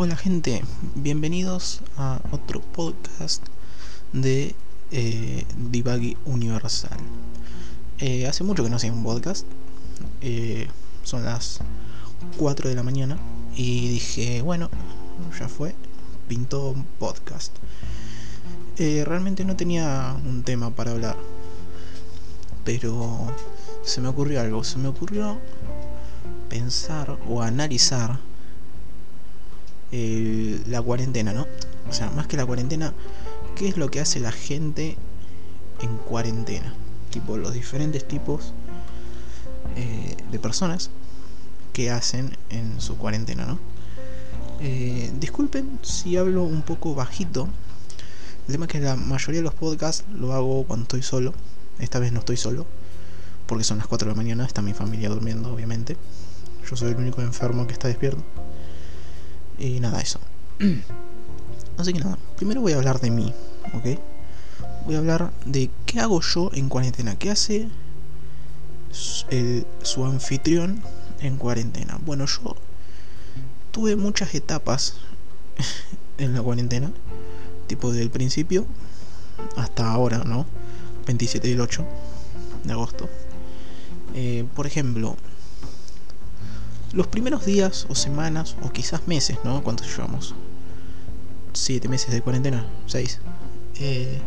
Hola gente, bienvenidos a otro podcast de eh, Universal. Eh, hace mucho que no hacía un podcast, eh, son las 4 de la mañana y dije, bueno, ya fue, pintó un podcast. Eh, realmente no tenía un tema para hablar, pero se me ocurrió algo, se me ocurrió pensar o analizar la cuarentena, ¿no? O sea, más que la cuarentena, ¿qué es lo que hace la gente en cuarentena? Tipo, los diferentes tipos eh, de personas que hacen en su cuarentena, ¿no? Eh, disculpen si hablo un poco bajito. El tema es que la mayoría de los podcasts lo hago cuando estoy solo. Esta vez no estoy solo, porque son las 4 de la mañana, está mi familia durmiendo, obviamente. Yo soy el único enfermo que está despierto. Y nada, eso. Así que nada, primero voy a hablar de mí, ¿ok? Voy a hablar de qué hago yo en cuarentena, qué hace su anfitrión en cuarentena. Bueno, yo tuve muchas etapas en la cuarentena, tipo del principio hasta ahora, ¿no? 27 y el 8 de agosto. Eh, por ejemplo, los primeros días o semanas o quizás meses, ¿no? ¿Cuántos llevamos? Siete meses de cuarentena, seis. Eh,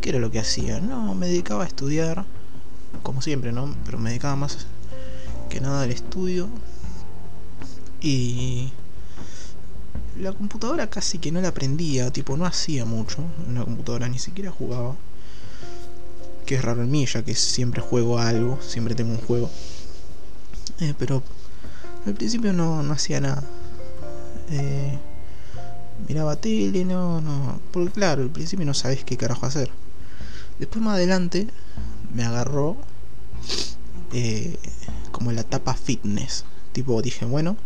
¿Qué era lo que hacía? No, me dedicaba a estudiar, como siempre, ¿no? Pero me dedicaba más que nada al estudio. Y la computadora casi que no la aprendía, tipo no hacía mucho en la computadora, ni siquiera jugaba. Que es raro en mí, ya que siempre juego algo, siempre tengo un juego. Eh, pero al principio no, hacía nada. Eh, miraba tele, no, no. Porque claro, al principio no sabes qué carajo hacer. Después más adelante me agarró eh, como la etapa fitness. Tipo dije, bueno,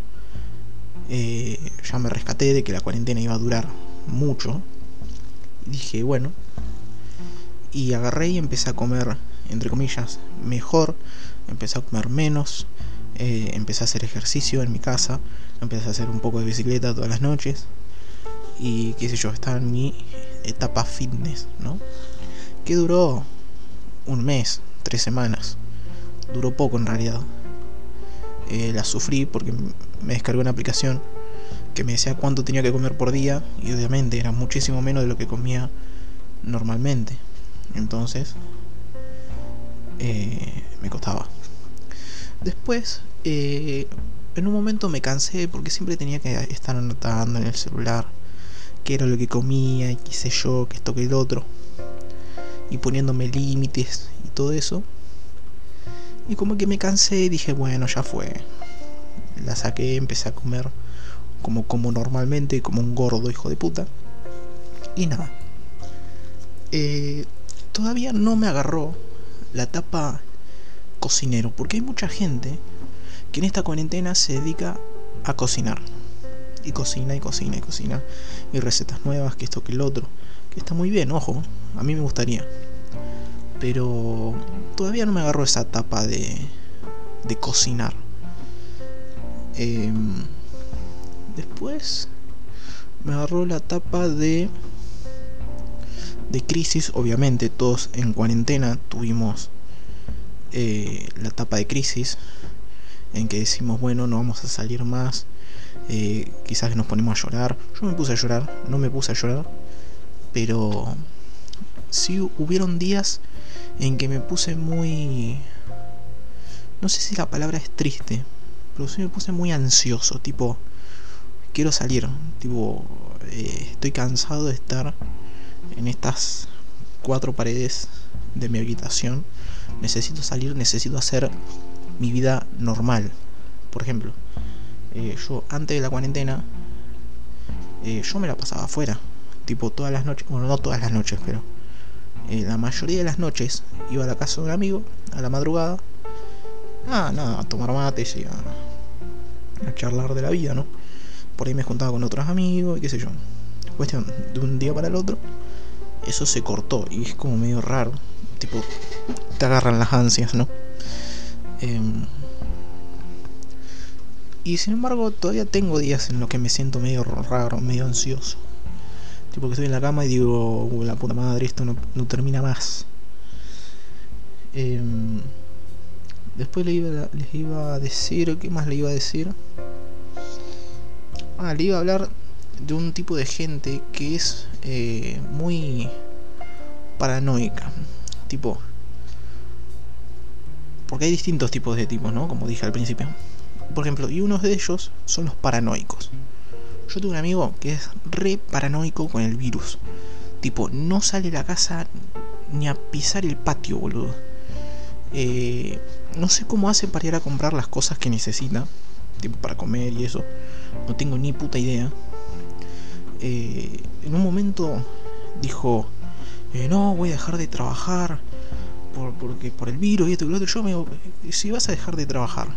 eh, ya me rescaté de que la cuarentena iba a durar mucho. dije, bueno. Y agarré y empecé a comer, entre comillas, mejor. Empecé a comer menos. Eh, empecé a hacer ejercicio en mi casa, empecé a hacer un poco de bicicleta todas las noches y qué sé yo, estaba en mi etapa fitness, ¿no? Que duró un mes, tres semanas, duró poco en realidad. Eh, la sufrí porque me descargué una aplicación que me decía cuánto tenía que comer por día y obviamente era muchísimo menos de lo que comía normalmente. Entonces, eh, me costaba. Después, eh, en un momento me cansé porque siempre tenía que estar anotando en el celular qué era lo que comía y qué sé yo, que esto que el otro. Y poniéndome límites y todo eso. Y como que me cansé y dije, bueno, ya fue. La saqué, empecé a comer como como normalmente, como un gordo hijo de puta. Y nada. Eh, todavía no me agarró la tapa cocinero, porque hay mucha gente que en esta cuarentena se dedica a cocinar. Y cocina y cocina y cocina. Y recetas nuevas, que esto, que el otro. Que está muy bien, ojo. A mí me gustaría. Pero todavía no me agarro esa etapa de, de cocinar. Em, después me agarró la etapa de de crisis obviamente todos en cuarentena tuvimos eh, la etapa de crisis en que decimos, bueno, no vamos a salir más, eh, quizás nos ponemos a llorar. Yo me puse a llorar, no me puse a llorar, pero sí hubieron días en que me puse muy... No sé si la palabra es triste, pero sí me puse muy ansioso, tipo, quiero salir, tipo, eh, estoy cansado de estar en estas cuatro paredes de mi habitación necesito salir, necesito hacer mi vida normal. Por ejemplo, eh, yo antes de la cuarentena, eh, yo me la pasaba afuera, tipo todas las noches, bueno, no todas las noches, pero eh, la mayoría de las noches iba a la casa de un amigo a la madrugada, ah, nada, a tomar mates y a, a charlar de la vida, ¿no? Por ahí me juntaba con otros amigos y qué sé yo. Cuestión de un día para el otro, eso se cortó y es como medio raro tipo, te agarran las ansias, ¿no? Em, Y sin embargo, todavía tengo días en los que me siento medio raro, medio ansioso. Tipo que estoy en la cama y digo, la puta madre, esto no, termina más. Em, después les iba a decir, ¿qué más le iba a decir? Ah, le iba a hablar de un tipo de gente que es eh, muy paranoica. Tipo, porque hay distintos tipos de tipos, ¿no? Como dije al principio. Por ejemplo, y unos de ellos son los paranoicos. Yo tengo un amigo que es re paranoico con el virus. Tipo, no sale a la casa ni a pisar el patio, boludo. Eh, no sé cómo hace para ir a comprar las cosas que necesita. Tipo, para comer y eso. No tengo ni puta idea. Eh, en un momento dijo, eh, no, voy a dejar de trabajar por, porque, por el virus y esto y lo otro. Yo me digo, si vas a dejar de trabajar,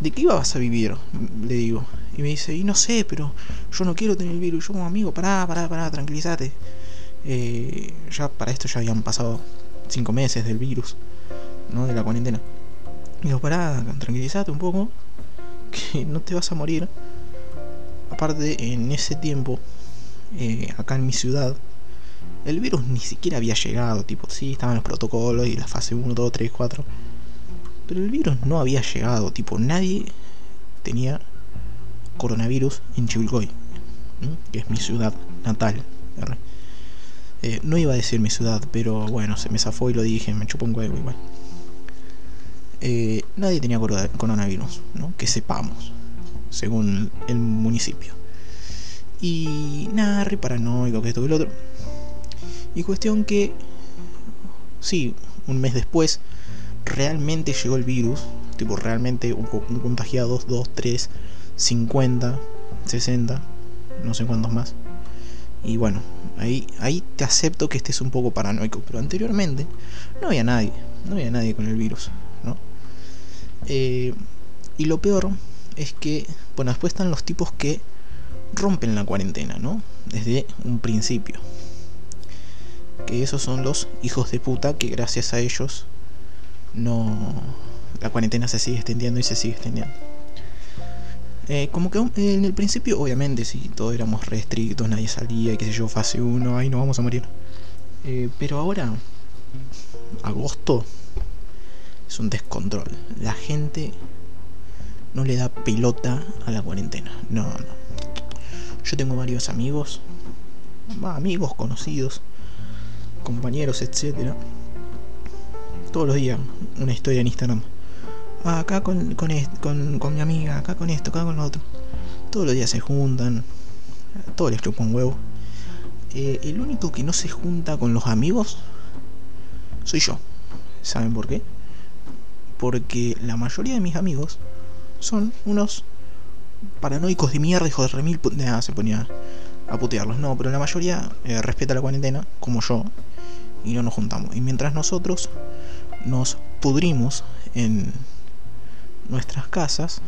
¿de qué vas a vivir? Le digo. Y me dice, y no sé, pero yo no quiero tener el virus. Yo como amigo, pará, pará, pará, tranquilízate. Eh, ya para esto ya habían pasado cinco meses del virus, ¿no? De la cuarentena. Y digo, pará, tranquilízate un poco, que no te vas a morir. Aparte, en ese tiempo, eh, acá en mi ciudad, el virus ni siquiera había llegado, tipo, sí, estaban los protocolos y la fase 1, 2, 3, 4. Pero el virus no había llegado, tipo, nadie tenía coronavirus en Chivilcoy, que es mi ciudad natal. Eh, no iba a decir mi ciudad, pero bueno, se me zafó y lo dije, me chupó un huevo igual. Eh, nadie tenía coronavirus, ¿no? que sepamos, según el municipio. Y nada, re paranoico, que esto que el otro. Y cuestión que, sí, un mes después, realmente llegó el virus. Tipo, realmente un, contagiados, 2, 3, 50, 60, no sé cuántos más. Y bueno, ahí, ahí te acepto que estés un poco paranoico. Pero anteriormente no había nadie, no había nadie con el virus, ¿no? Eh, y lo peor es que, bueno, después están los tipos que rompen la cuarentena, ¿no? Desde un principio que esos son los hijos de puta que gracias a ellos no la cuarentena se sigue extendiendo y se sigue extendiendo. Eh, como que en el principio, obviamente, sí, todos éramos restrictos, nadie salía, y qué sé yo, fase 1, ahí nos vamos a morir. Eh, pero ahora, agosto, es un descontrol. La gente no le da pelota a la cuarentena. No, no. Yo tengo varios amigos, amigos conocidos, compañeros, etcétera. Todos los días una historia en Instagram. Ah, acá con, con, con, mi amiga, acá con esto, acá con lo otro. Todos los días se juntan. Todos les chupan huevo. Eh, el único que no se junta con los amigos soy yo. ¿Saben por qué? Porque la mayoría de mis amigos son unos paranoicos de mierda, hijos de remil. Nada, se ponía a putearlos. No, pero la mayoría eh, respeta la cuarentena, como yo y no nos juntamos. Y mientras nosotros nos pudrimos en nuestras casas,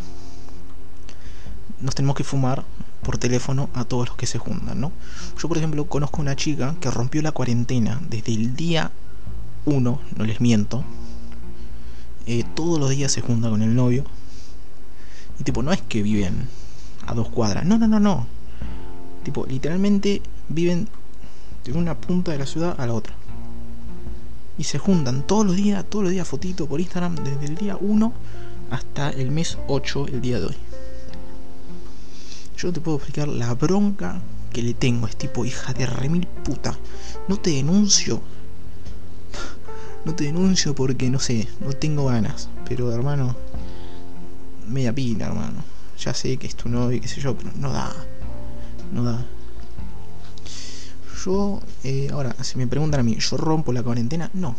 nos tenemos que fumar por teléfono a todos los que se juntan, ¿no? Yo, por ejemplo, conozco una chica que rompió la cuarentena desde el día 1, no les miento. Eh, todos los días se junta con el novio. Y tipo, no es que viven a dos cuadras. No, no, no, no. Tipo, literalmente viven de una punta de la ciudad a la otra y se juntan todos los días, todos los días fotito por Instagram desde el día 1 hasta el mes 8, el día de hoy. Yo no te puedo explicar la bronca que le tengo, es tipo hija de remil puta. No te denuncio. No te denuncio porque no sé, no tengo ganas. Pero hermano, media pila, hermano. Ya sé que es tu novio, qué sé yo, pero no da. No da. Yo, eh, ahora, si me preguntan a mí, ¿yo rompo la cuarentena? No,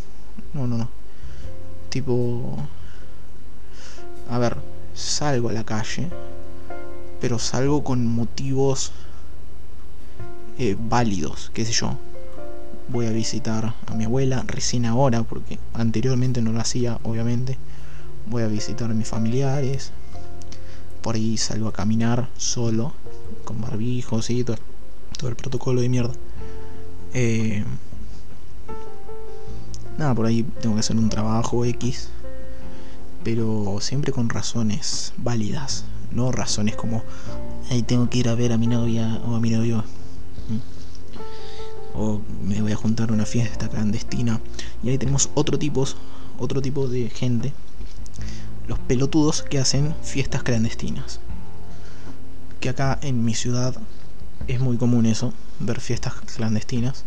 no, no, no. Tipo, a ver, salgo a la calle, pero salgo con motivos eh, válidos, qué sé yo. Voy a visitar a mi abuela recién ahora, porque anteriormente no lo hacía, obviamente. Voy a visitar a mis familiares. Por ahí salgo a caminar solo, con barbijos y todo el protocolo de mierda. Eh, nada, por ahí tengo que hacer un trabajo X. pero siempre con razones válidas, no razones como, ahí tengo que ir a ver a mi novia o a mi novio. O me voy a juntar a una fiesta clandestina. Y ahí tenemos otro otro tipo de gente. Los pelotudos que hacen fiestas clandestinas. Que acá en mi ciudad es muy común eso, ver fiestas clandestinas.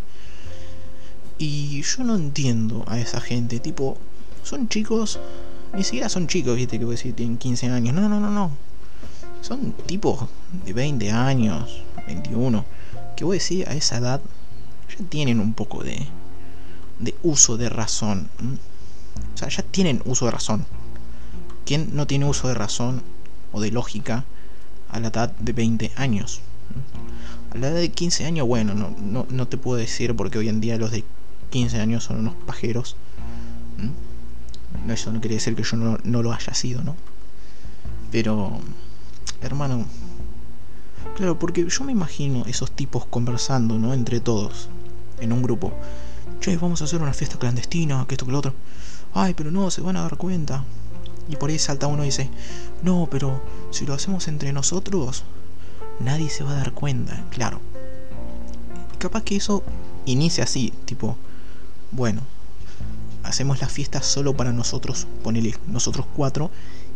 Y yo no entiendo a esa gente, tipo, son chicos, ni siquiera son chicos, viste, que voy a decir, tienen 15 años, no, no, no, no. Son tipos de 20 años, 21, que voy a decir, a esa edad ya tienen un poco de, de uso de razón. O sea, ya tienen uso de razón. ¿Quién no tiene uso de razón o de lógica a la edad de 20 años? La edad de 15 años, bueno, no, no, no te puedo decir porque hoy en día los de 15 años son unos pajeros. ¿Mm? Eso no quiere decir que yo no, lo haya sido, ¿no? Pero, hermano, claro, porque yo me imagino esos tipos conversando, ¿no? Entre todos, en un grupo. Che, vamos a hacer una fiesta clandestina, que esto, que lo otro. Ay, pero no, se van a dar cuenta. Y por ahí salta uno y dice, no, pero si lo hacemos entre nosotros, nadie se va a dar cuenta, claro. Capaz que eso inicia así, tipo, bueno, hacemos la fiesta solo para nosotros, ponele nosotros cuatro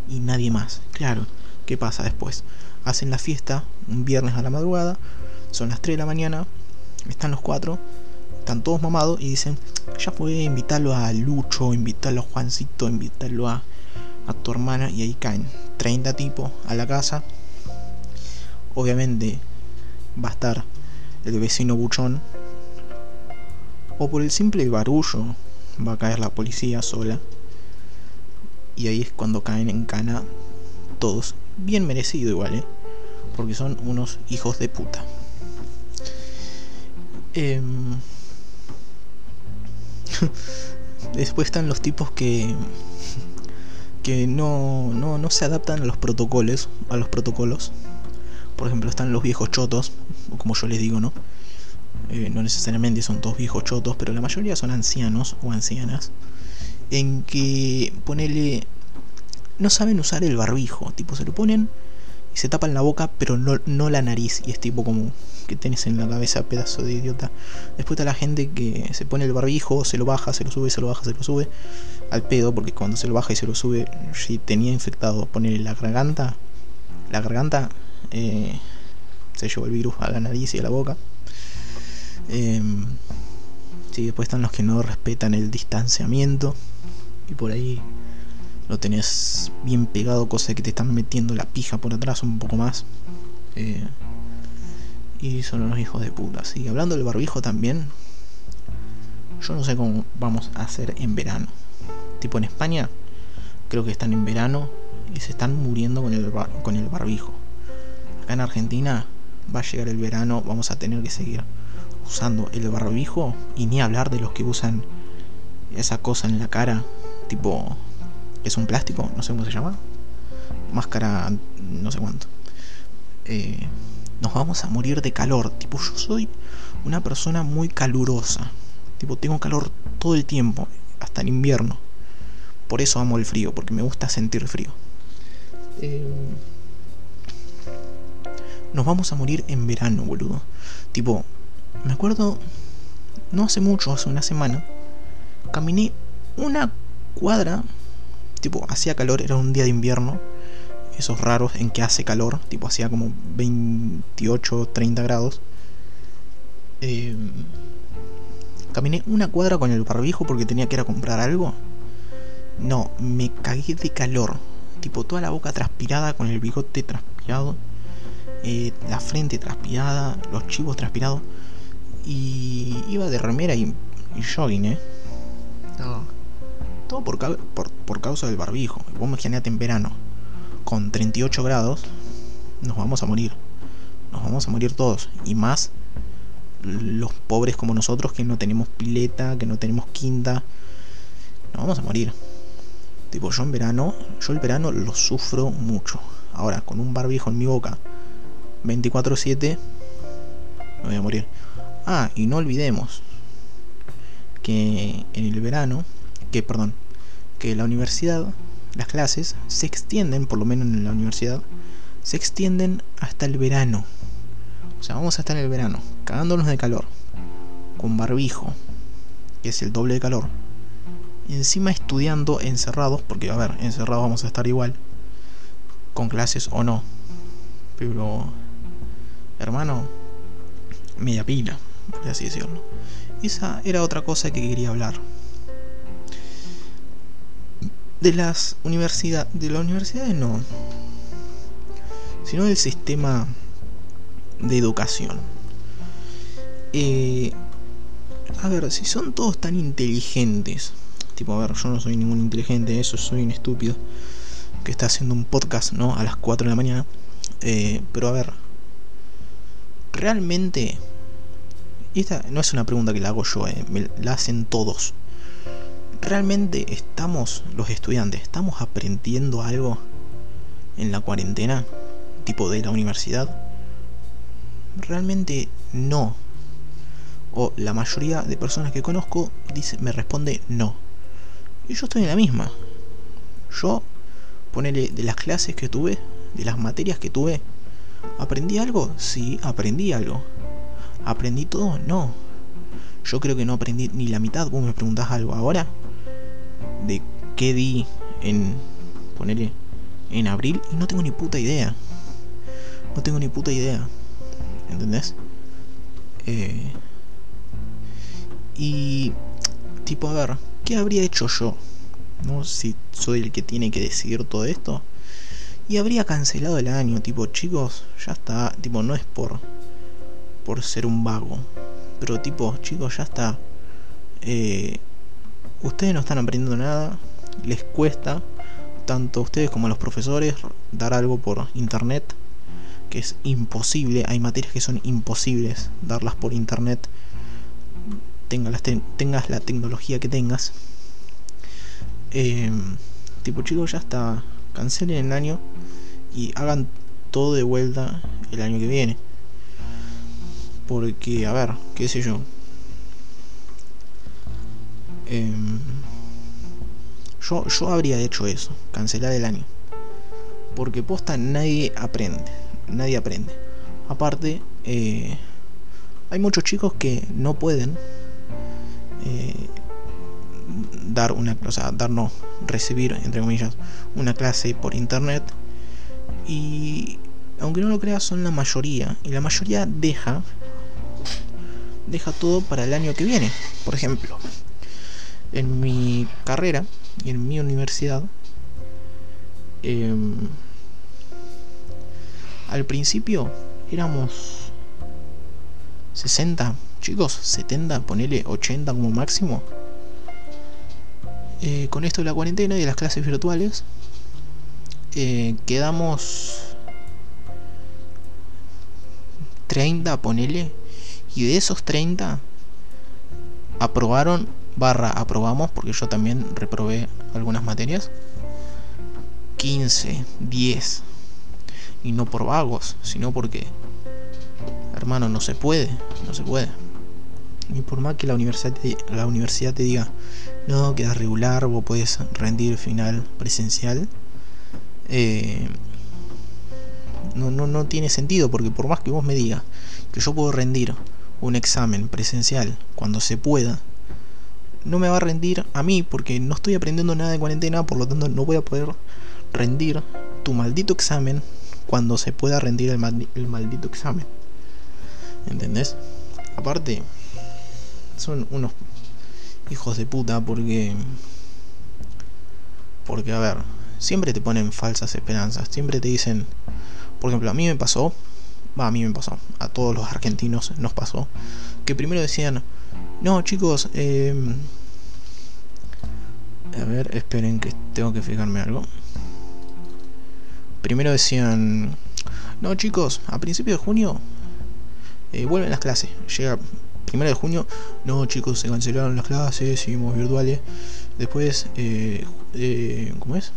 y nadie más. Claro, ¿qué pasa después? Hacen la fiesta un viernes a la madrugada, son las 3 de la mañana, están los cuatro, están todos mamados y dicen, ya fue, invitarlo a Lucho, invitarlo a Juancito, invitarlo a, a tu hermana y ahí caen 30 tipos a la casa. Obviamente va a estar el vecino buchón o por el simple barullo va a caer la policía sola. Y ahí es cuando caen en cana todos. Bien merecido igual, ¿eh? Porque son unos hijos de puta. Em, después están los tipos que que no, no, no se adaptan a los protocolos, a los protocolos. Por ejemplo, están los viejos chotos, o como yo les digo, ¿no? Eh, no necesariamente son todos viejos chotos, pero la mayoría son ancianos o ancianas, en que ponele, no saben usar el barbijo, tipo se lo ponen y se tapan la boca, pero no, no la nariz, y es tipo como que tenés en la cabeza, pedazo de idiota. Después está la gente que se pone el barbijo, se lo baja, se lo sube, se lo baja, se lo sube, al pedo, porque cuando se lo baja y se lo sube, si tenía infectado, ponerle la garganta, la garganta eh, se llevó el virus a la nariz y a la boca. Eh, sí, después están los que no respetan el distanciamiento. Y por ahí lo tenés bien pegado, cosa que te están metiendo la pija por atrás un poco más. Eh, y son unos hijos de puta. Y hablando del barbijo también, yo no sé cómo vamos a hacer en verano. Tipo en España, creo que están en verano y se están muriendo con el, con el barbijo. Acá en Argentina va a llegar el verano, vamos a tener que seguir usando el barbijo y ni hablar de los que usan esa cosa en la cara, tipo, es un plástico, no sé cómo se llama, máscara, no sé cuánto. Eh, nos vamos a morir de calor, tipo, yo soy una persona muy calurosa, tipo, tengo calor todo el tiempo, hasta en invierno. Por eso amo el frío, porque me gusta sentir frío. Eh, nos vamos a morir en verano, boludo. Tipo, me acuerdo, no hace mucho, hace una semana, caminé una cuadra, tipo, hacía calor, era un día de invierno, esos raros en que hace calor, tipo, hacía como 28, 30 grados. Eh, caminé una cuadra con el barbijo porque tenía que ir a comprar algo. No, me cagué de calor. Tipo, toda la boca transpirada, con el bigote transpirado, eh, la frente transpirada, los chivos transpirados. Y iba de remera y, jogging, ¿eh? Todo por, por, causa del barbijo. Vos imaginate en verano, con 38 grados, nos vamos a morir. Nos vamos a morir todos. Y más los pobres como nosotros que no tenemos pileta, que no tenemos quinta. Nos vamos a morir. Tipo, yo en verano, yo el verano lo sufro mucho. Ahora, con un barbijo en mi boca, 24-7, me voy a morir. Ah, y no olvidemos que en el verano, que perdón, que la universidad, las clases se extienden, por lo menos en la universidad, se extienden hasta el verano. O sea, vamos a estar en el verano, cagándonos de calor, con barbijo, que es el doble de calor. Encima estudiando encerrados, porque a ver, encerrados vamos a estar igual, con clases o no. Pero, hermano, media pila, por así decirlo. Esa era otra cosa que quería hablar. De las universidades, de las universidades no, sino del sistema de educación. Eh, a ver, si son todos tan inteligentes, tipo, a ver, yo no soy ningún inteligente, eso soy un estúpido que está haciendo un podcast, ¿no? A las 4 de la mañana. Eh, pero a ver, realmente, esta no es una pregunta que la hago yo, eh, me la hacen todos. ¿Realmente estamos, los estudiantes, estamos aprendiendo algo en la cuarentena? Tipo de la universidad. Realmente no. O la mayoría de personas que conozco dice, me responde no. Y yo estoy en la misma. Yo, ponele de las clases que tuve, de las materias que tuve, ¿aprendí algo? Sí, aprendí algo. ¿Aprendí todo? No. Yo creo que no aprendí ni la mitad. Vos me preguntás algo ahora de qué di en ponerle en abril y no tengo ni puta idea. No tengo ni puta idea. ¿Entendés? Eh, y tipo, a ver, ¿qué habría hecho yo? ¿No? Si soy el que tiene que decidir todo esto. Y habría cancelado el año, tipo, chicos, ya está, tipo, no es por por ser un vago. Pero tipo, chicos, ya está. Eh, ustedes no están aprendiendo nada, les cuesta, tanto a ustedes como a los profesores, dar algo por internet, que es imposible, hay materias que son imposibles darlas por internet, tengas, tengas la tecnología que tengas. Em, tipo chicos, ya está, cancelen el año y hagan todo de vuelta el año que viene. Porque, a ver, qué sé yo, Em, yo, yo habría hecho eso, cancelar el año. Porque posta nadie aprende, nadie aprende. Aparte, eh, hay muchos chicos que no pueden eh, dar una, o sea, darnos, recibir, entre comillas, una clase por internet. Y aunque no lo creas, son la mayoría. Y la mayoría deja, deja todo para el año que viene. Por ejemplo, en mi carrera y en mi universidad, em, al principio éramos 60 chicos, 70, ponele 80 como máximo. Eh, con esto de la cuarentena y de las clases virtuales, eh, quedamos 30, ponele, y de esos 30 aprobaron barra aprobamos, porque yo también reprobé algunas materias. 15, 10. Y no por vagos, sino porque, hermano, no se puede, no se puede. Ni por más que la universidad te, la universidad te diga, no, queda regular, vos puedes rendir final presencial. Eh, no, no, no tiene sentido, porque por más que vos me digas que yo puedo rendir un examen presencial cuando se pueda, no me va a rendir a mí porque no estoy aprendiendo nada de cuarentena, por lo tanto no voy a poder rendir tu maldito examen cuando se pueda rendir el, maldito examen. ¿Entendés? Aparte, son unos hijos de puta porque... Porque, a ver, siempre te ponen falsas esperanzas, siempre te dicen... Por ejemplo, a mí me pasó, a mí me pasó, a todos los argentinos nos pasó, que primero decían, no, chicos, eh, a ver, esperen que tengo que fijarme algo. Primero decían, no chicos, a principios de junio eh, vuelven las clases. Llega primero de junio, no chicos, se cancelaron las clases, seguimos virtuales. Después, eh, eh, ¿cómo es?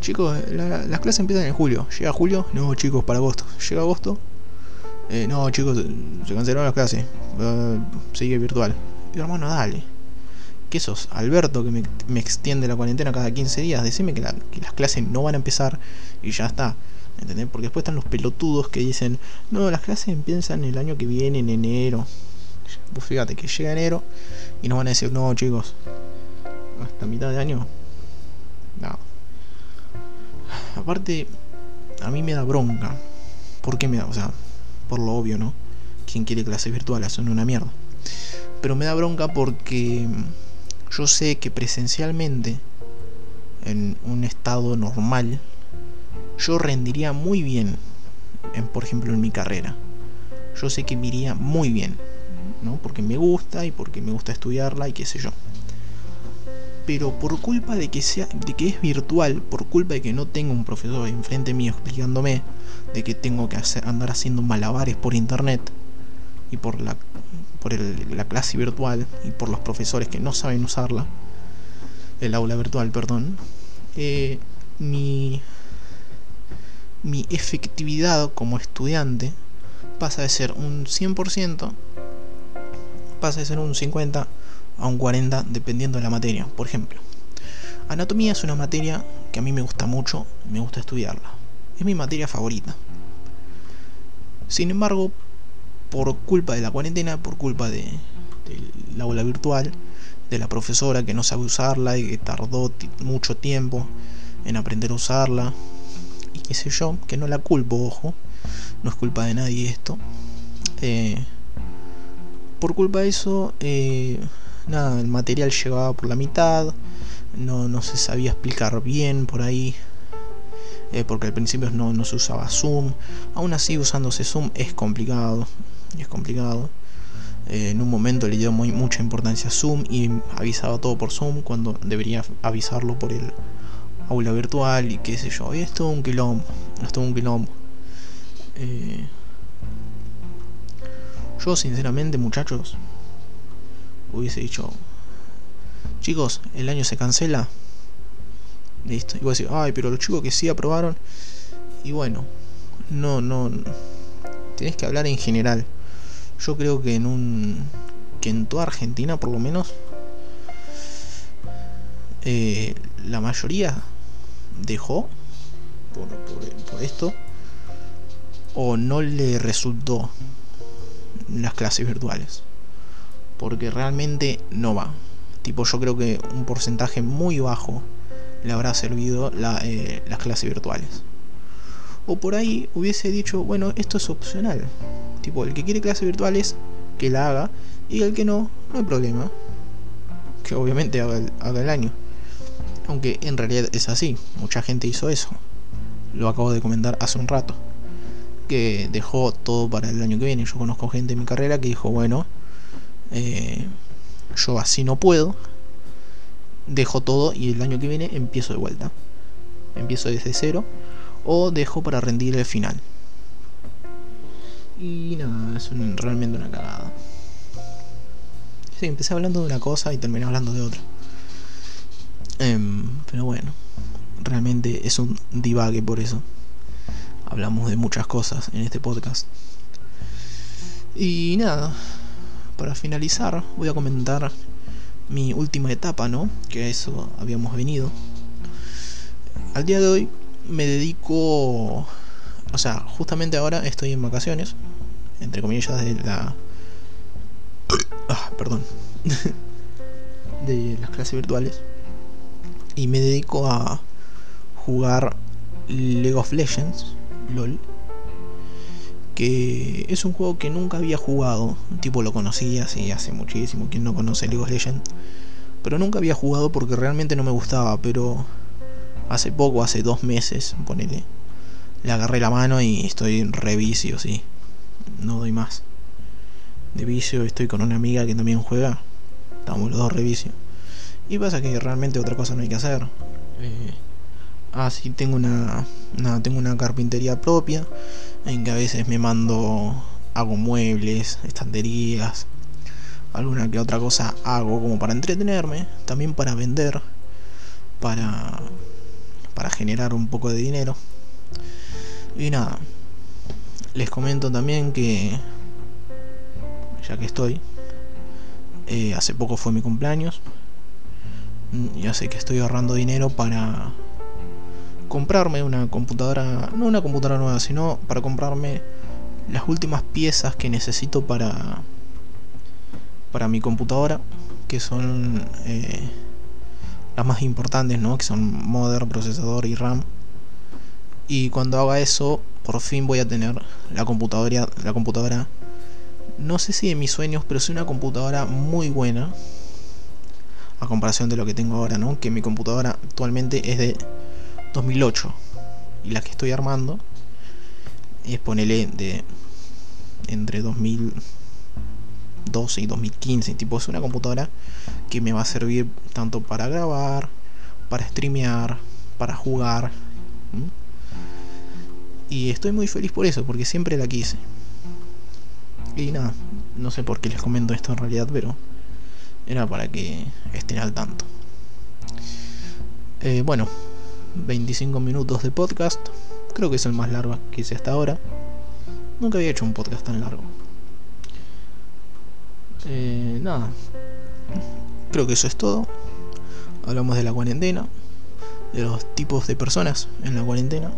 Chicos, las clases empiezan en julio. Llega julio, no chicos, para agosto. Llega agosto, eh, no chicos, se cancelaron las clases, sigue virtual. Y hermano, dale. ¿Qué sos? Alberto, que me, extiende la cuarentena cada 15 días. Decime que, las clases no van a empezar y ya está. ¿Entendés? Porque después están los pelotudos que dicen, no, las clases empiezan el año que viene, en enero. Pues fíjate que llega enero y nos van a decir, no, chicos, hasta mitad de año. No. Aparte, a mí me da bronca. ¿Por qué me da? O sea, por lo obvio, ¿no? ¿Quién quiere clases virtuales? Son una mierda. Pero me da bronca porque yo sé que presencialmente, en un estado normal, yo rendiría muy bien, en, por ejemplo, en mi carrera. Yo sé que me iría muy bien, ¿no? Porque me gusta y porque me gusta estudiarla y qué sé yo. Pero por culpa de que sea, de que es virtual, por culpa de que no tengo un profesor enfrente mío explicándome, de que tengo que andar haciendo malabares por internet y por la por la clase virtual y por los profesores que no saben usarla, el aula virtual, perdón, eh, mi, mi efectividad como estudiante pasa de ser un 100%, pasa de ser un 50 a un 40 dependiendo de la materia. Por ejemplo, anatomía es una materia que a mí me gusta mucho, me gusta estudiarla. Es mi materia favorita. Sin embargo, por culpa de la cuarentena, por culpa de, la aula virtual, de la profesora que no sabe usarla y que tardó mucho tiempo en aprender a usarla, y qué sé yo, que no la culpo, ojo, no es culpa de nadie esto. Eh, por culpa de eso, eh, nada, el material llegaba por la mitad, no, no se sabía explicar bien por ahí, eh, porque al principio no, no, se usaba Zoom. Aún así, usándose Zoom es complicado es complicado. Eh, en un momento le dio muy, mucha importancia a Zoom y avisaba todo por Zoom cuando debería avisarlo por el aula virtual y qué sé yo. Y es todo un quilombo, es un quilombo. Eh, yo sinceramente muchachos hubiese dicho, chicos, el año se cancela. Listo. Y voy a decir, ay, pero los chicos que sí aprobaron. Y bueno, no, no. Tienes que hablar en general. Yo creo que en un. que en toda Argentina por lo menos. Eh, la mayoría dejó por, esto. O no le resultó las clases virtuales. Porque realmente no va. Tipo, yo creo que un porcentaje muy bajo le habrá servido eh, las clases virtuales. O por ahí hubiese dicho, bueno, esto es opcional. Tipo, el que quiere clases virtuales, que la haga. Y el que no, no hay problema. Que obviamente haga el, año. Aunque en realidad es así. Mucha gente hizo eso. Lo acabo de comentar hace un rato. Que dejó todo para el año que viene. Yo conozco gente en mi carrera que dijo, bueno, eh, yo así no puedo. Dejo todo y el año que viene empiezo de vuelta. Empiezo desde cero. O dejo para rendir el final. Y nada, es realmente una cagada. Sí, empecé hablando de una cosa y terminé hablando de otra. Em, pero bueno, realmente es un divague por eso. Hablamos de muchas cosas en este podcast. Y nada, para finalizar voy a comentar mi última etapa, ¿no? Que a eso habíamos venido. Al día de hoy me dedico o sea, justamente ahora estoy en vacaciones, entre comillas, de la... Ah, perdón. de las clases virtuales. Y me dedico a jugar League of Legends, LOL. Que es un juego que nunca había jugado. Tipo lo conocía, sí, hace muchísimo. Quien no conoce League of Legends. Pero nunca había jugado porque realmente no me gustaba. Pero hace poco, hace dos meses, ponele le agarré la mano y estoy re vicio, sí. No doy más. De vicio estoy con una amiga que también juega. Estamos los dos re vicio. Y pasa que realmente otra cosa no hay que hacer. Eh, ah, sí, tengo una, tengo una carpintería propia. En que a veces me mando, hago muebles, estanterías. Alguna que otra cosa hago como para entretenerme. También para vender. Para, para generar un poco de dinero. Y nada, les comento también que, ya que estoy, eh, hace poco fue mi cumpleaños, ya sé que estoy ahorrando dinero para comprarme una computadora, no una computadora nueva, sino para comprarme las últimas piezas que necesito para para mi computadora, que son eh, las más importantes, ¿no? Que son modem, procesador y RAM. Y cuando haga eso, por fin voy a tener la computadora, la computadora, no sé si de mis sueños, pero sí una computadora muy buena a comparación de lo que tengo ahora, ¿no? Que mi computadora actualmente es de 2008 y la que estoy armando es ponele de entre 2012 y 2015, tipo es una computadora que me va a servir tanto para grabar, para streamear, para jugar. Y estoy muy feliz por eso, porque siempre la quise. Y nada, no sé por qué les comento esto en realidad, pero era para que estén al tanto. Eh, bueno, 25 minutos de podcast. Creo que es el más largo que hice hasta ahora. Nunca había hecho un podcast tan largo. Eh, nada. Creo que eso es todo. Hablamos de la cuarentena. De los tipos de personas en la cuarentena.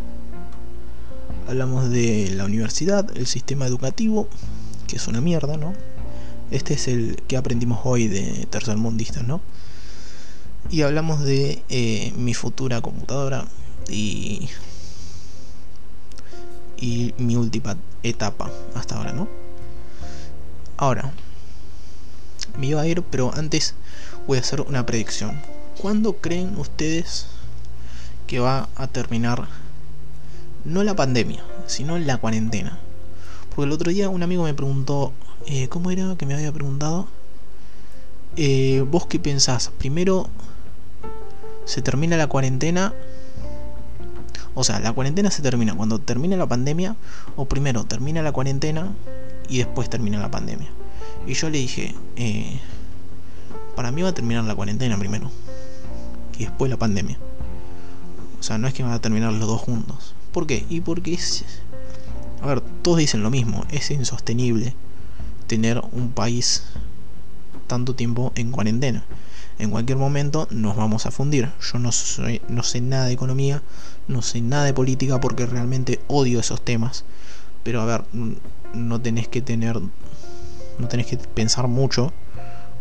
Hablamos de la universidad, el sistema educativo, que es una mierda, ¿no? Este es el que aprendimos hoy de tercermundistas, ¿no? Y hablamos de eh, mi futura computadora y, y mi última etapa hasta ahora, ¿no? Ahora, me iba a ir, pero antes voy a hacer una predicción. ¿Cuándo creen ustedes que va a terminar no la pandemia, sino la cuarentena? Porque el otro día un amigo me preguntó, eh, ¿Cómo era que me había preguntado? Eh, ¿Vos qué pensás? Primero se termina la cuarentena. O sea, la cuarentena se termina cuando termina la pandemia. O primero termina la cuarentena y después termina la pandemia. Y yo le dije, eh, para mí va a terminar la cuarentena primero. Y después la pandemia. O sea, no es que van a terminar los dos juntos. ¿Por qué? Y porque es... A ver, todos dicen lo mismo. Es insostenible tener un país tanto tiempo en cuarentena. En cualquier momento nos vamos a fundir. Yo no, soy, no sé nada de economía, no sé nada de política porque realmente odio esos temas. Pero a ver, no tenés que tener, no tenés que pensar mucho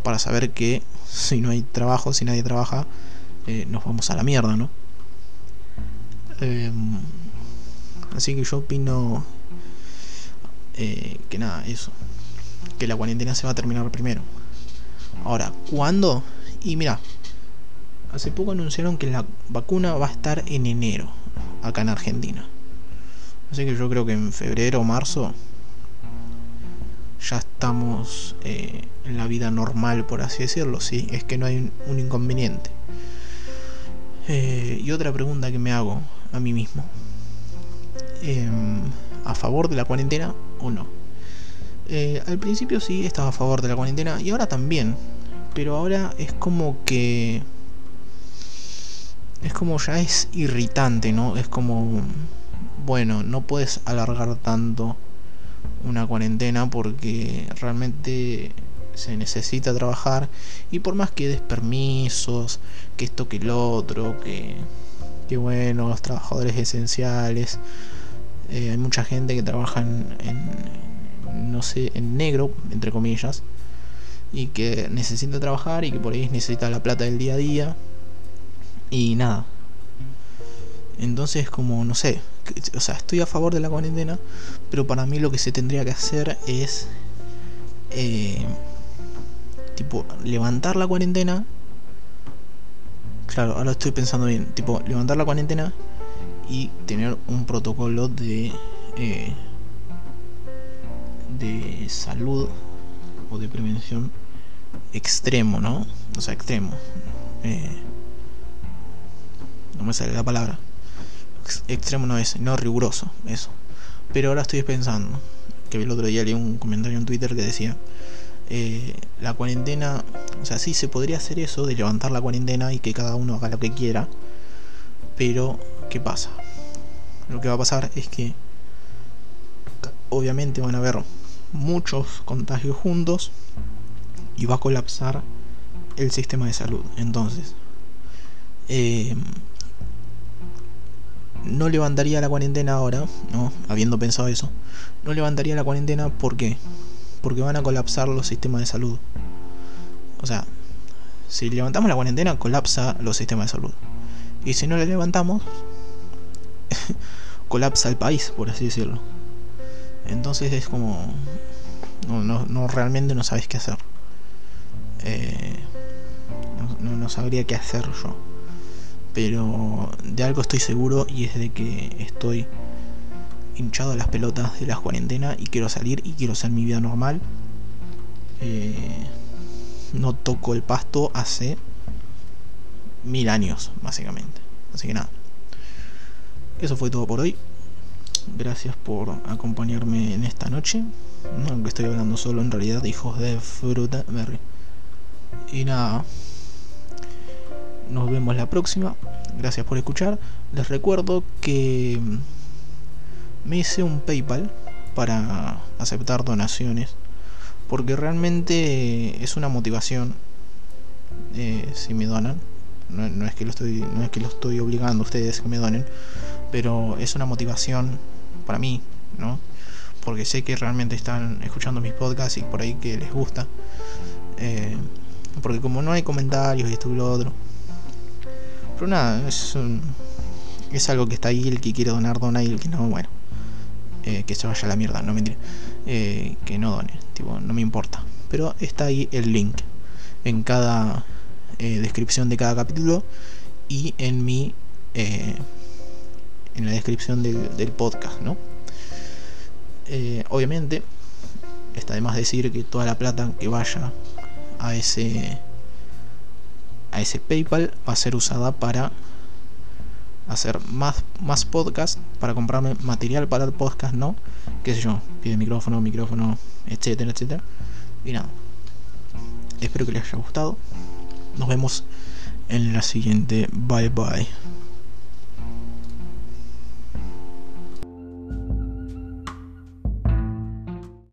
para saber que si no hay trabajo, si nadie trabaja, eh, nos vamos a la mierda, ¿no? Em, así que yo opino eh, que nada, eso que la cuarentena se va a terminar primero. Ahora, ¿cuándo? Y mira, hace poco anunciaron que la vacuna va a estar en enero, acá en Argentina. Así que yo creo que en febrero o marzo ya estamos eh, en la vida normal, por así decirlo, sí, es que no hay un, inconveniente. Eh, y otra pregunta que me hago a mí mismo. Em, ¿A favor de la cuarentena o no? Eh, al principio sí estaba a favor de la cuarentena y ahora también. Pero ahora es como que... Es como ya es irritante, ¿no? Es como... Bueno, no puedes alargar tanto una cuarentena porque realmente se necesita trabajar y por más que des permisos, que esto que el otro, que, que bueno, los trabajadores esenciales, eh, hay mucha gente que trabaja en, no sé, en negro, entre comillas, y que necesita trabajar y que por ahí necesita la plata del día a día y nada. Entonces, como, no sé, o sea, estoy a favor de la cuarentena, pero para mí lo que se tendría que hacer es, eh, tipo, levantar la cuarentena. Claro, ahora estoy pensando bien, tipo, levantar la cuarentena y tener un protocolo de... Eh, de salud o de prevención extremo, ¿no? O sea, extremo. Eh, no me sale la palabra. Extremo no es, no riguroso, eso. Pero ahora estoy pensando, que el otro día leí un comentario en Twitter que decía, eh, la cuarentena, o sea, sí se podría hacer eso, de levantar la cuarentena y que cada uno haga lo que quiera, pero ¿qué pasa? Lo que va a pasar es que obviamente van a haber muchos contagios juntos y va a colapsar el sistema de salud. Entonces, Eh, no levantaría la cuarentena ahora, ¿no? Habiendo pensado eso. No levantaría la cuarentena ¿por qué? Porque van a colapsar los sistemas de salud. O sea, si levantamos la cuarentena, colapsa los sistemas de salud. Y si no la levantamos, colapsa el país, por así decirlo. Entonces es como... No, no, no realmente no sabes qué hacer. Eh, no, sabría qué hacer yo. Pero de algo estoy seguro y es de que estoy hinchado a las pelotas de la cuarentena y quiero salir y quiero hacer mi vida normal. Eh, no toco el pasto hace mil años, básicamente. Así que nada. Eso fue todo por hoy. Gracias por acompañarme en esta noche. Aunque estoy hablando solo en realidad, hijos de fruta. Y nada. Nos vemos la próxima. Gracias por escuchar. Les recuerdo que me hice un PayPal para aceptar donaciones. Porque realmente es una motivación eh, si me donan. No, es que lo estoy, no es que lo estoy obligando a ustedes que me donen, pero es una motivación para mí, ¿no? Porque sé que realmente están escuchando mis podcasts y por ahí que les gusta. Eh, porque como no hay comentarios y esto y lo otro, pero nada, es, es algo que está ahí, el que quiere donar, dona y el que no, bueno, eh, que se vaya a la mierda, no mentira, eh, que no done, tipo, no me importa. Pero está ahí el link en cada eh, descripción de cada capítulo y en mi en la descripción del, del podcast, ¿no? obviamente está de más decir que toda la plata que vaya a ese a ese PayPal va a ser usada para hacer más, más podcast, para comprarme material para el podcast, ¿no? Qué sé yo, pide micrófono, micrófono, etcétera, etcétera. Y nada. Espero que les haya gustado. Nos vemos en la siguiente. Bye bye.